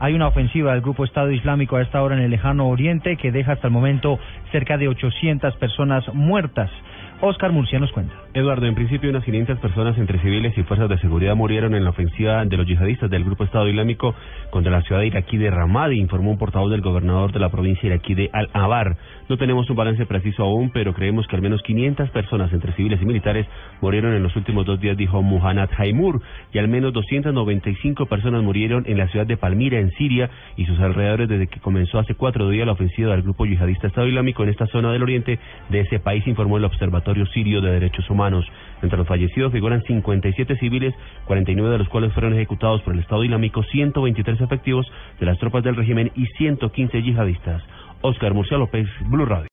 Hay una ofensiva del grupo Estado Islámico a esta hora en el lejano oriente que deja hasta el momento cerca de 800 personas muertas. Oscar Murcia nos cuenta. Eduardo, en principio unas 500 personas entre civiles y fuerzas de seguridad murieron en la ofensiva de los yihadistas del Grupo Estado Islámico contra la ciudad iraquí de Ramadi, informó un portavoz del gobernador de la provincia iraquí de Al-Abar. No tenemos un balance preciso aún, pero creemos que al menos 500 personas entre civiles y militares murieron en los últimos dos días, dijo Muhannad Haimur, y al menos 295 personas murieron en la ciudad de Palmira, en Siria, y sus alrededores desde que comenzó hace cuatro días la ofensiva del grupo yihadista Estado Islámico en esta zona del oriente de ese país, informó el Observatorio Sirio de Derechos Humanos. Entre los fallecidos figuran 57 civiles, 49 de los cuales fueron ejecutados por el Estado Islámico, 123 efectivos de las tropas del régimen y 115 yihadistas. Oscar Murcia López, Blue Radio.